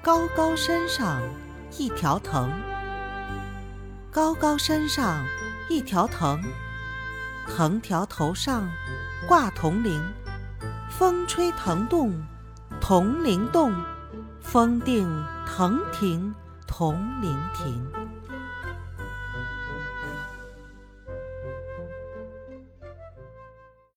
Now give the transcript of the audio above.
高高山上一条藤。高高山上一条藤藤条头上挂铜铃。风吹藤动铜铃动风定藤停铜铃停